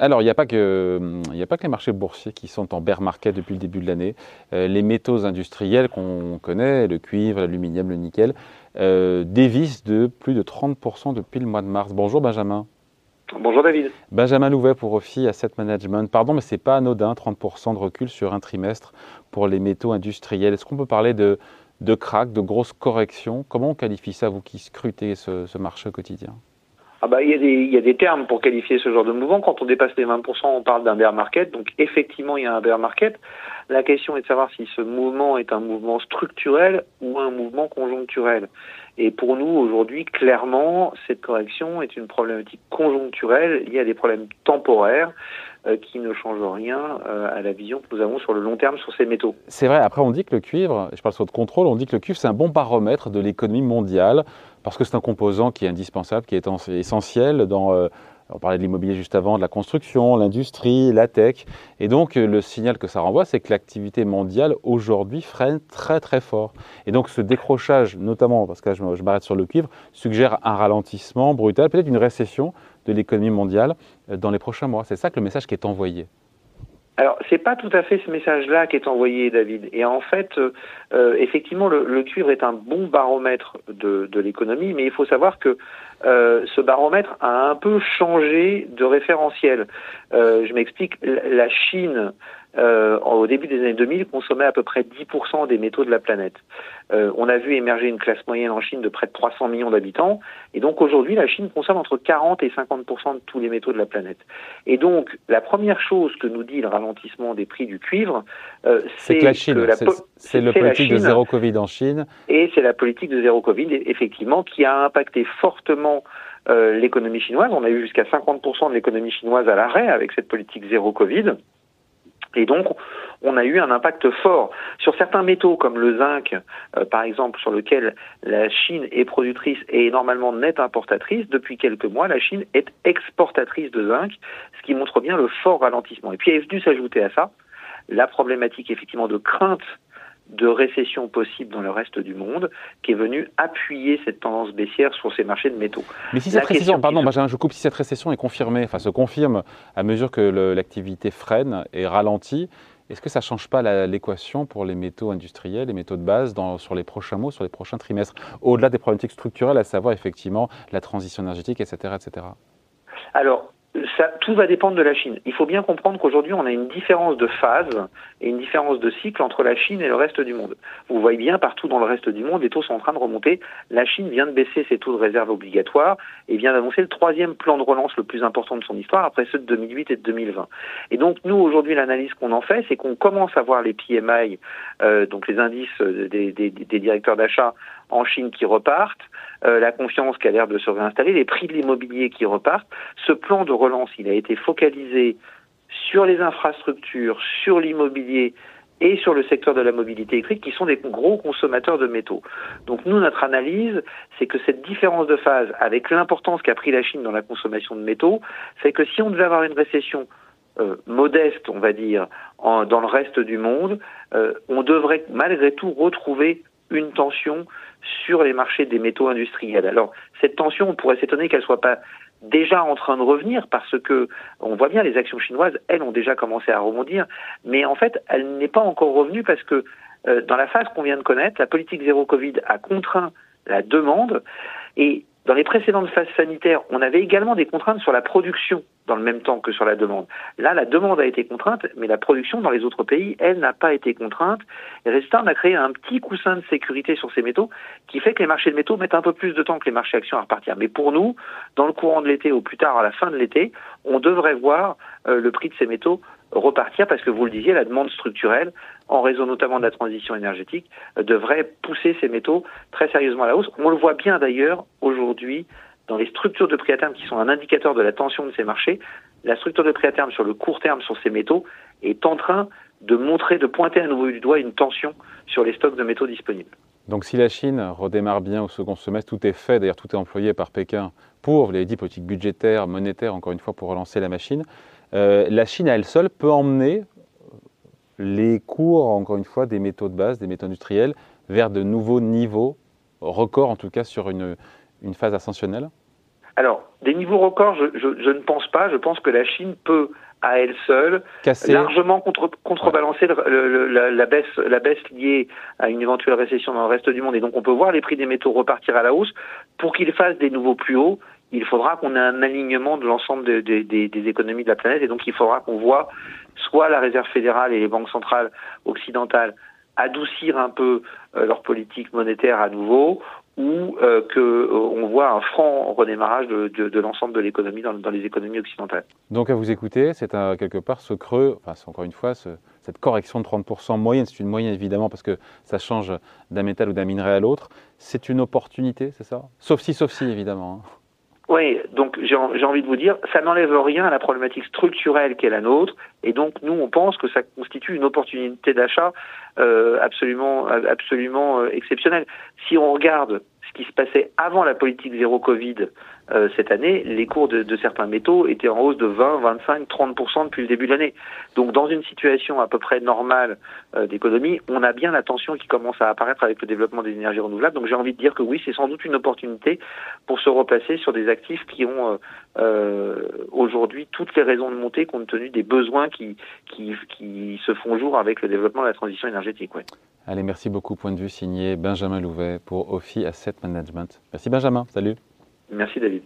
Alors, il n'y a, pas que, a pas que les marchés boursiers qui sont en bear market depuis le début de l'année. Euh, les métaux industriels qu'on connaît, le cuivre, l'aluminium, le nickel, euh, dévissent de plus de 30% depuis le mois de mars. Bonjour Benjamin. Bonjour David. Benjamin Louvet pour Ophi Asset Management. Pardon, mais ce n'est pas anodin, 30% de recul sur un trimestre pour les métaux industriels. Est-ce qu'on peut parler de, de crack, de grosses corrections? Comment on qualifie ça, vous qui scrutez ce marché au quotidien? Ah bah, il, y a des, il y a des termes pour qualifier ce genre de mouvement. Quand on dépasse les 20%, on parle d'un bear market. Donc effectivement, il y a un bear market. La question est de savoir si ce mouvement est un mouvement structurel ou un mouvement conjoncturel. Et pour nous, aujourd'hui, clairement, cette correction est une problématique conjoncturelle liée à des problèmes temporaires euh, qui ne changent rien euh, à la vision que nous avons sur le long terme sur ces métaux. C'est vrai, après on dit que le cuivre, je parle sur le contrôle, on dit que le cuivre c'est un bon baromètre de l'économie mondiale parce que c'est un composant qui est indispensable, qui est essentiel dans... Euh, on parlait de l'immobilier juste avant, de la construction, l'industrie, la tech. Et donc, euh, le signal que ça renvoie, c'est que l'activité mondiale, aujourd'hui, freine très, très fort. Et donc, ce décrochage, notamment, parce que là, je m'arrête sur le cuivre, suggère un ralentissement brutal, peut-être une récession de l'économie mondiale euh, dans les prochains mois. C'est ça que le message qui est envoyé. Alors, c'est pas tout à fait ce message-là qui est envoyé, David. Et en fait, euh, euh, effectivement, le, cuivre est un bon baromètre de, l'économie, mais il faut savoir que euh, ce baromètre a un peu changé de référentiel. je m'explique. La Chine euh, au début des années 2000, consommait à peu près 10% des métaux de la planète. Euh, on a vu émerger une classe moyenne en Chine de près de 300 millions d'habitants, et donc aujourd'hui, la Chine consomme entre 40 et 50% de tous les métaux de la planète. Et donc, la première chose que nous dit le ralentissement des prix du cuivre, euh, c'est que la Chine, c'est le politique de zéro Covid en Chine. Et c'est la politique de zéro Covid, effectivement, qui a impacté fortement euh, l'économie chinoise. On a eu jusqu'à 50% de l'économie chinoise à l'arrêt avec cette politique zéro Covid. Et donc, on a eu un impact fort sur certains métaux comme le zinc, euh, par exemple, sur lequel la Chine est productrice et normalement nette importatrice. Depuis quelques mois, la Chine est exportatrice de zinc, ce qui montre bien le fort ralentissement. Et puis, est venu s'ajouter à ça? La problématique effectivement de crainte de récession possible dans le reste du monde, qui est venue appuyer cette tendance baissière sur ces marchés de métaux. Mais si cette récession, pardon, je coupe, si cette récession est confirmée, enfin se confirme à mesure que l'activité freine et ralentit, est-ce que ça ne change pas l'équation pour les métaux industriels, les métaux de base dans, sur les prochains mois, sur les prochains trimestres, au-delà des problématiques structurelles, à savoir effectivement la transition énergétique, etc. etc. Alors, ça, tout va dépendre de la Chine. Il faut bien comprendre qu'aujourd'hui, on a une différence de phase et une différence de cycle entre la Chine et le reste du monde. Vous voyez bien, partout dans le reste du monde, les taux sont en train de remonter. La Chine vient de baisser ses taux de réserve obligatoires et vient d'annoncer le troisième plan de relance le plus important de son histoire après ceux de 2008 et de 2020. Et donc, nous, aujourd'hui, l'analyse qu'on en fait, c'est qu'on commence à voir les PMI, euh, donc les indices des, des, des directeurs d'achat en Chine qui repartent, euh, la confiance qui a l'air de se réinstaller, les prix de l'immobilier qui repartent. Ce plan de relance, il a été focalisé sur les infrastructures, sur l'immobilier et sur le secteur de la mobilité électrique, qui sont des gros consommateurs de métaux. Donc nous, notre analyse, c'est que cette différence de phase, avec l'importance qu'a pris la Chine dans la consommation de métaux, c'est que si on devait avoir une récession euh, modeste, on va dire, dans le reste du monde, euh, on devrait malgré tout retrouver une tension sur les marchés des métaux industriels. Alors, cette tension, on pourrait s'étonner qu'elle soit pas déjà en train de revenir parce que on voit bien les actions chinoises, elles ont déjà commencé à rebondir, mais en fait, elle n'est pas encore revenue parce que euh, dans la phase qu'on vient de connaître, la politique zéro Covid a contraint la demande et dans les précédentes phases sanitaires, on avait également des contraintes sur la production dans le même temps que sur la demande. Là, la demande a été contrainte, mais la production dans les autres pays, elle, n'a pas été contrainte. Et résultat, on a créé un petit coussin de sécurité sur ces métaux qui fait que les marchés de métaux mettent un peu plus de temps que les marchés actions à repartir. Mais pour nous, dans le courant de l'été ou plus tard à la fin de l'été, on devrait voir euh, le prix de ces métaux repartir parce que vous le disiez, la demande structurelle, en raison notamment de la transition énergétique, euh, devrait pousser ces métaux très sérieusement à la hausse. On le voit bien d'ailleurs aujourd'hui dans les structures de prix à terme qui sont un indicateur de la tension de ces marchés. La structure de prix à terme sur le court terme sur ces métaux est en train de montrer, de pointer à nouveau du doigt une tension sur les stocks de métaux disponibles. Donc si la Chine redémarre bien au second semestre, tout est fait, d'ailleurs tout est employé par Pékin pour, vous l'avez dit, politique encore une fois, pour relancer la machine. Euh, la Chine à elle seule peut emmener les cours, encore une fois, des métaux de base, des métaux industriels, vers de nouveaux niveaux, records en tout cas sur une, phase ascensionnelle Alors, des niveaux records, je, je, ne pense pas. Je pense que la Chine peut à elle seule largement contre, contrebalancer la, baisse, la baisse liée à une éventuelle récession dans le reste du monde. Et donc on peut voir les prix des métaux repartir à la hausse. Pour qu'ils fassent des nouveaux plus hauts, il faudra qu'on ait un alignement de l'ensemble des économies de la planète. Et donc il faudra qu'on voit soit la Réserve fédérale et les banques centrales occidentales adoucir un peu euh, leur politique monétaire à nouveau, ou euh, qu'on euh, voit un franc redémarrage de, l'ensemble de l'économie dans, les économies occidentales. Donc à vous écouter, c'est quelque part ce creux, enfin encore une fois, ce, cette correction de 30% moyenne, c'est une moyenne évidemment parce que ça change d'un métal ou d'un minerai à l'autre, c'est une opportunité, c'est ça? Sauf si, sauf si évidemment. Hein. Oui, donc j'ai envie de vous dire, ça n'enlève rien à la problématique structurelle qui est la nôtre, et donc nous on pense que ça constitue une opportunité d'achat euh, absolument, absolument euh, exceptionnelle. Si on regarde ce qui se passait avant la politique zéro Covid euh, cette année, les cours de, de, certains métaux étaient en hausse de 20, 25, 30% depuis le début de l'année. Donc dans une situation à peu près normale euh, d'économie, on a bien la tension qui commence à apparaître avec le développement des énergies renouvelables. Donc j'ai envie de dire que oui, c'est sans doute une opportunité pour se replacer sur des actifs qui ont euh, euh aujourd'hui toutes les raisons de monter compte tenu des besoins qui, qui, qui se font jour avec le développement de la transition énergétique. Ouais. Allez, merci beaucoup. Point de vue signé Benjamin Louvet pour Ophi Asset Management. Merci Benjamin. Salut. Merci David.